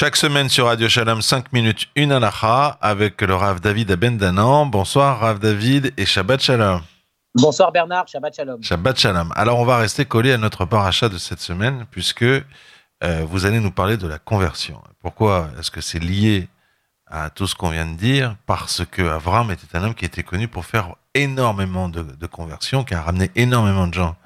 Chaque semaine sur Radio Shalom, 5 minutes, une alaha avec le Rav David Abendanan. Bonsoir Rav David et Shabbat Shalom. Bonsoir Bernard, Shabbat Shalom. Shabbat Shalom. Alors on va rester collé à notre paracha de cette semaine puisque euh, vous allez nous parler de la conversion. Pourquoi est-ce que c'est lié à tout ce qu'on vient de dire? Parce que Avram était un homme qui était connu pour faire énormément de, de conversions, qui a ramené énormément de gens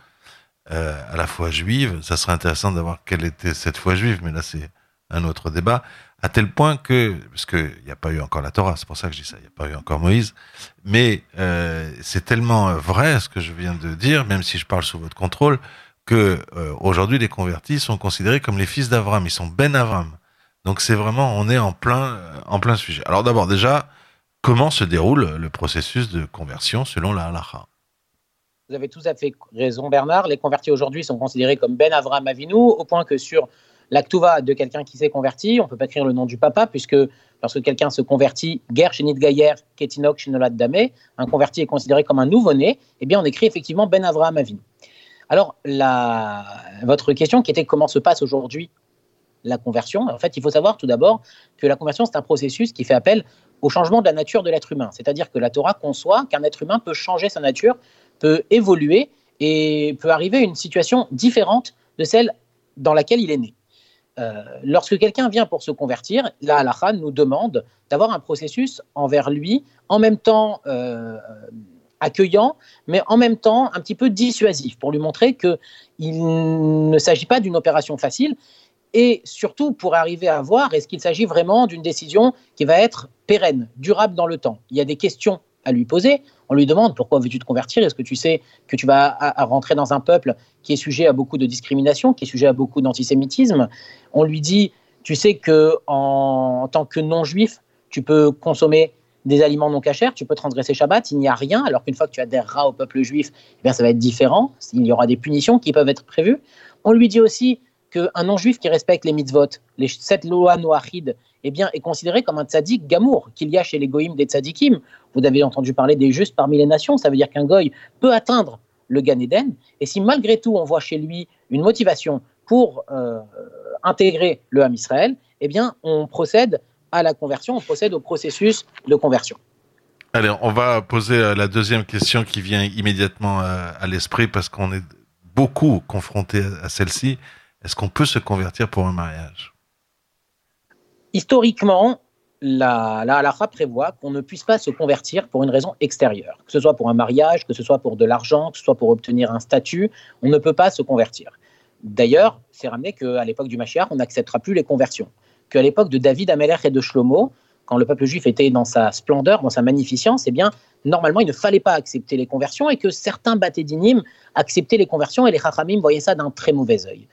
euh, à la foi juive. Ça serait intéressant d'avoir quelle était cette foi juive, mais là c'est un autre débat, à tel point que, parce qu'il n'y a pas eu encore la Torah, c'est pour ça que je dis ça, il n'y a pas eu encore Moïse, mais euh, c'est tellement vrai ce que je viens de dire, même si je parle sous votre contrôle, que euh, aujourd'hui les convertis sont considérés comme les fils d'Avram, ils sont Ben Avram. Donc c'est vraiment, on est en plein, en plein sujet. Alors d'abord déjà, comment se déroule le processus de conversion selon la halakha? Vous avez tout à fait raison Bernard, les convertis aujourd'hui sont considérés comme Ben Avram Avinu, au point que sur L'actuva de quelqu'un qui s'est converti, on ne peut pas écrire le nom du papa, puisque lorsque quelqu'un se convertit, Ger Shenit Gayer, Ketinok Shinolad Dame, un converti est considéré comme un nouveau-né, eh bien on écrit effectivement Ben Avraham Avin. Alors, votre question qui était comment se passe aujourd'hui la conversion, en fait, il faut savoir tout d'abord que la conversion, c'est un processus qui fait appel au changement de la nature de l'être humain. C'est-à-dire que la Torah conçoit qu'un être humain peut changer sa nature, peut évoluer et peut arriver à une situation différente de celle dans laquelle il est né. Euh, lorsque quelqu'un vient pour se convertir, la halakha nous demande d'avoir un processus envers lui en même temps euh, accueillant, mais en même temps un petit peu dissuasif pour lui montrer qu'il ne s'agit pas d'une opération facile et surtout pour arriver à voir est-ce qu'il s'agit vraiment d'une décision qui va être pérenne, durable dans le temps? Il y a des questions à lui poser. On lui demande pourquoi veux-tu te convertir? Est-ce que tu sais que tu vas rentrer dans un peuple qui est sujet à beaucoup de discrimination, qui est sujet à beaucoup d'antisémitisme? On lui dit tu sais que en, tant que non-juif, tu peux consommer des aliments non cachers, tu peux transgresser Shabbat, il n'y a rien, alors qu'une fois que tu adhèreras au peuple juif, eh bien ça va être différent, il y aura des punitions qui peuvent être prévues. On lui dit aussi qu'un non-juif qui respecte les mitzvot, les sept lois noachides, eh bien, est considéré comme un tzaddik gamour, qu'il y a chez les goïms des tzaddikim. Vous avez entendu parler des justes parmi les nations, ça veut dire qu'un goy peut atteindre le Gan Eden, et si malgré tout on voit chez lui une motivation pour euh, intégrer le Ham Israël, eh bien, on procède à la conversion, on procède au processus de conversion. Allez, on va poser euh, la deuxième question qui vient immédiatement euh, à l'esprit parce qu'on est beaucoup confronté à celle-ci. Est-ce qu'on peut se convertir pour un mariage? Historiquement, la, la halakha prévoit qu'on ne puisse pas se convertir pour une raison extérieure, que ce soit pour un mariage, que ce soit pour de l'argent, que ce soit pour obtenir un statut, on ne peut pas se convertir. D'ailleurs, c'est ramené qu'à l'époque du Mashiach, on n'acceptera plus les conversions. Qu'à l'époque de David, Amelech et de Shlomo, quand le peuple juif était dans sa splendeur, dans sa magnificence, eh bien, normalement, il ne fallait pas accepter les conversions et que certains batédinim acceptaient les conversions et les chachamim voyaient ça d'un très mauvais œil.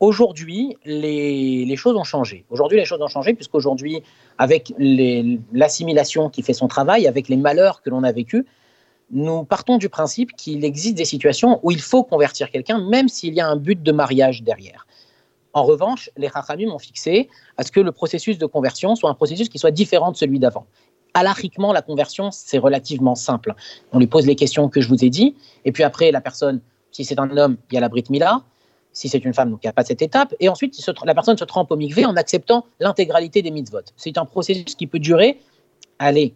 Aujourd'hui, les, choses ont changé. Aujourd'hui, les choses ont changé puisqu'aujourd'hui, avec l'assimilation qui fait son travail, avec les malheurs que l'on a vécus, nous partons du principe qu'il existe des situations où il faut convertir quelqu'un, même s'il y a un but de mariage derrière. En revanche, les Chachamim ont fixé à ce que le processus de conversion soit un processus qui soit différent de celui d'avant. Alariquement, la conversion, c'est relativement simple. On lui pose les questions que je vous ai dit, et puis après, la personne, si c'est un homme, il y a la Brit Mila, si c'est une femme, donc il n'y a pas cette étape. Et ensuite, la personne se trempe au mikvé en acceptant l'intégralité des mitzvot. C'est un processus qui peut durer, allez,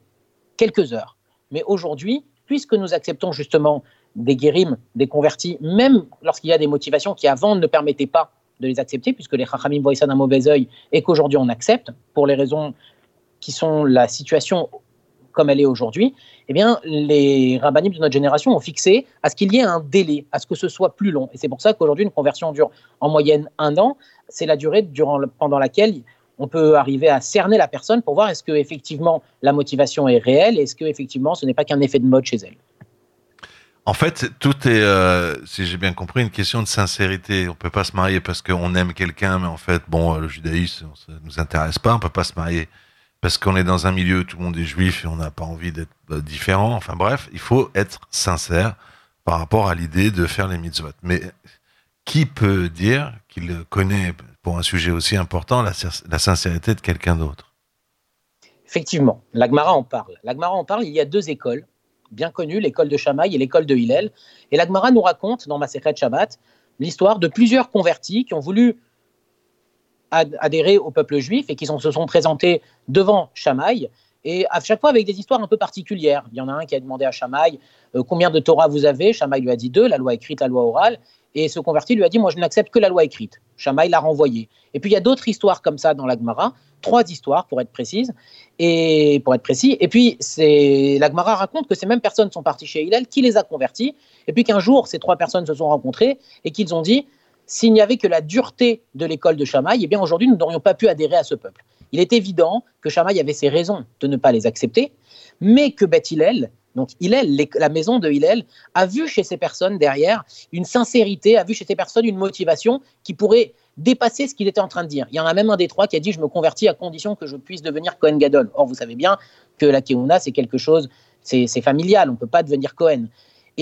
quelques heures. Mais aujourd'hui, puisque nous acceptons justement des guérims, des convertis, même lorsqu'il y a des motivations qui avant ne permettaient pas de les accepter, puisque les chachamim voient ça d'un mauvais œil, et qu'aujourd'hui on accepte, pour les raisons qui sont la situation comme elle est aujourd'hui, eh bien, les rabbinim de notre génération ont fixé à ce qu'il y ait un délai, à ce que ce soit plus long. Et c'est pour ça qu'aujourd'hui, une conversion dure en moyenne un an. C'est la durée durant, pendant laquelle on peut arriver à cerner la personne pour voir est-ce que effectivement la motivation est réelle, est-ce que effectivement ce n'est pas qu'un effet de mode chez elle. En fait, tout est, euh, si j'ai bien compris, une question de sincérité. On peut pas se marier parce qu'on aime quelqu'un, mais en fait, bon, le judaïsme, ça nous intéresse pas. On peut pas se marier parce qu'on est dans un milieu où tout le monde est juif et on n'a pas envie d'être euh, différent. Enfin bref, il faut être sincère par rapport à l'idée de faire les mitzvot. Mais qui peut dire qu'il connaît, pour un sujet aussi important, la, sincérité de quelqu'un d'autre? Effectivement, l'Agmara en parle. L'Agmara en parle, il y a deux écoles bien connues, l'école de Shammai et l'école de Hillel. Et l'Agmara nous raconte, dans Masechet Shabbat, l'histoire de plusieurs convertis qui ont voulu adhéré au peuple juif et qui se sont présentés devant Shamaï et à chaque fois avec des histoires un peu particulières. Il y en a un qui a demandé à Shamaï euh, combien de Torah vous avez? Shamaï lui a dit deux, la loi écrite, la loi orale. Et ce converti lui a dit moi je n'accepte que la loi écrite. Shamaï l'a renvoyé. Et puis il y a d'autres histoires comme ça dans la Gemara, trois histoires pour être précise et pour être précis. Et puis c'est la Gemara raconte que ces mêmes personnes sont parties chez Hillel, qui les a convertis, et puis qu'un jour ces trois personnes se sont rencontrées et qu'ils ont dit s'il n'y avait que la dureté de l'école de Shamaï, eh bien aujourd'hui nous n'aurions pas pu adhérer à ce peuple. Il est évident que Shamaï avait ses raisons de ne pas les accepter, mais que Beth Hillel, donc Hillel, la maison de Hillel, a vu chez ces personnes derrière une sincérité, a vu chez ces personnes une motivation qui pourrait dépasser ce qu'il était en train de dire. Il y en a même un des trois qui a dit je me convertis à condition que je puisse devenir Cohen Gadol. Or, vous savez bien que la Keuna, c'est quelque chose, c'est familial, on ne peut pas devenir Cohen.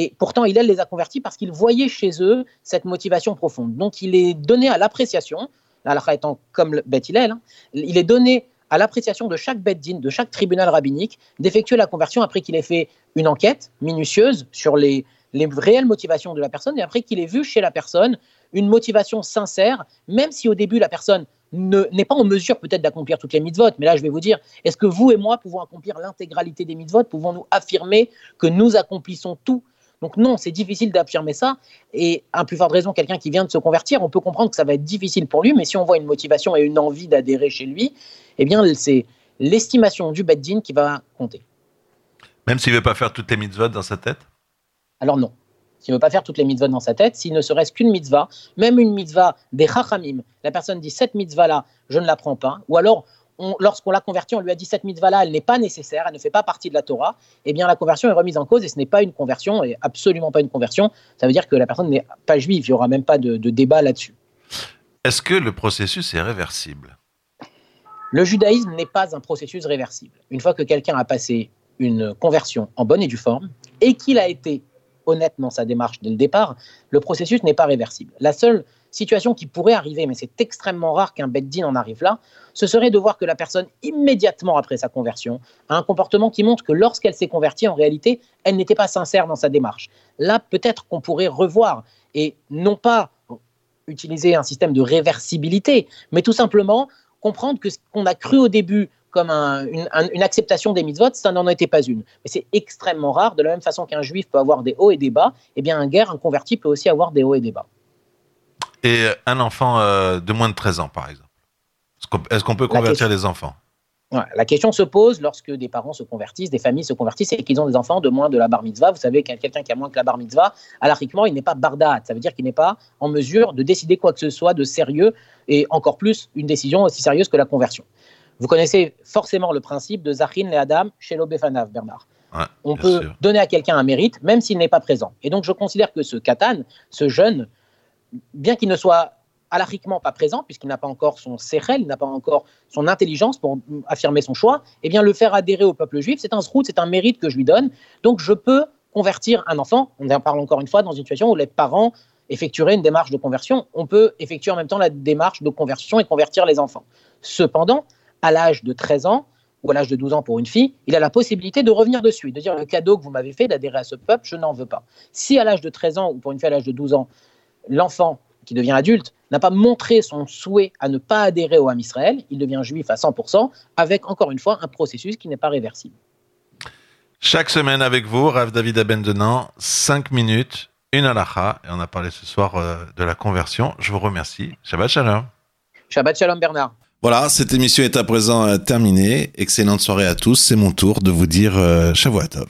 Et pourtant, Hillel les a convertis parce qu'il voyait chez eux cette motivation profonde. Donc, il est donné à l'appréciation la étant comme le Beth hein, il est donné à l'appréciation de chaque Beth de chaque tribunal rabbinique, d'effectuer la conversion après qu'il ait fait une enquête minutieuse sur les, les réelles motivations de la personne et après qu'il ait vu chez la personne une motivation sincère, même si au début la personne n'est pas en mesure peut-être d'accomplir toutes les mitzvot, mais là je vais vous dire, est-ce que vous et moi pouvons accomplir l'intégralité des mitzvot? Pouvons-nous affirmer que nous accomplissons tout donc non, c'est difficile d'affirmer ça. Et à plus forte raison, quelqu'un qui vient de se convertir, on peut comprendre que ça va être difficile pour lui, mais si on voit une motivation et une envie d'adhérer chez lui, eh bien c'est l'estimation du Beddin qui va compter. Même s'il ne veut pas faire toutes les mitzvot dans sa tête? Alors non. S'il ne veut pas faire toutes les mitzvot dans sa tête, s'il ne serait-ce qu'une mitzvah, même une mitzvah des chachamim, la personne dit cette mitzvah-là, je ne la prends pas, ou alors lorsqu'on l'a converti, on lui a dit cette mitzvah-là, elle n'est pas nécessaire, elle ne fait pas partie de la Torah, eh bien la conversion est remise en cause et ce n'est pas une conversion, et absolument pas une conversion. Ça veut dire que la personne n'est pas juive, il n'y aura même pas de, de débat là-dessus. Est-ce que le processus est réversible? Le judaïsme n'est pas un processus réversible. Une fois que quelqu'un a passé une conversion en bonne et due forme, et qu'il a été honnête dans sa démarche dès le départ, le processus n'est pas réversible. La seule situation qui pourrait arriver, mais c'est extrêmement rare qu'un beddin en arrive là, ce serait de voir que la personne, immédiatement après sa conversion, a un comportement qui montre que lorsqu'elle s'est convertie, en réalité, elle n'était pas sincère dans sa démarche. Là, peut-être qu'on pourrait revoir et non pas utiliser un système de réversibilité, mais tout simplement comprendre que ce qu'on a cru au début comme une, acceptation des mitzvot, ça n'en était pas une. Mais c'est extrêmement rare, de la même façon qu'un juif peut avoir des hauts et des bas, eh bien un guerre, un converti peut aussi avoir des hauts et des bas et un enfant euh, de moins de 13 ans, par exemple Est-ce qu'on peut convertir les enfants? La question se pose lorsque des parents se convertissent, des familles se convertissent et qu'ils ont des enfants de moins de la bar mitzvah. Vous savez, quelqu'un qui a moins que la bar mitzvah, alariquement, il n'est pas bardat. Ça veut dire qu'il n'est pas en mesure de décider quoi que ce soit de sérieux et encore plus une décision aussi sérieuse que la conversion. Vous connaissez forcément le principe de Zachin et Adam chez l'Obefanav, Bernard. on peut donner à quelqu'un un mérite, même s'il n'est pas présent. Et donc, je considère que ce Katan, ce jeune, bien qu'il ne soit alariquement pas présent, puisqu'il n'a pas encore son sérel, il n'a pas encore son intelligence pour affirmer son choix, eh bien le faire adhérer au peuple juif, c'est un zrout, c'est un mérite que je lui donne. Donc je peux convertir un enfant, on en parle encore une fois, dans une situation où les parents effectueraient une démarche de conversion, on peut effectuer en même temps la démarche de conversion et convertir les enfants. Cependant, à l'âge de 13 ans, ou à l'âge de 12 ans pour une fille, il a la possibilité de revenir dessus, de dire le cadeau que vous m'avez fait d'adhérer à ce peuple, je n'en veux pas. Si à l'âge de 13 ans ou pour une fille à l'âge de 12 ans, l'enfant qui devient adulte n'a pas montré son souhait à ne pas adhérer au Ham Israël, il devient juif à 100%, avec encore une fois un processus qui n'est pas réversible. Chaque semaine avec vous, Rav David Abendenan, 5 minutes, une halakha, et on a parlé ce soir euh, de la conversion. Je vous remercie. Shabbat Shalom. Shabbat Shalom Bernard. Voilà, cette émission est à présent euh, terminée. Excellente soirée à tous. C'est mon tour de vous dire euh, Shavuot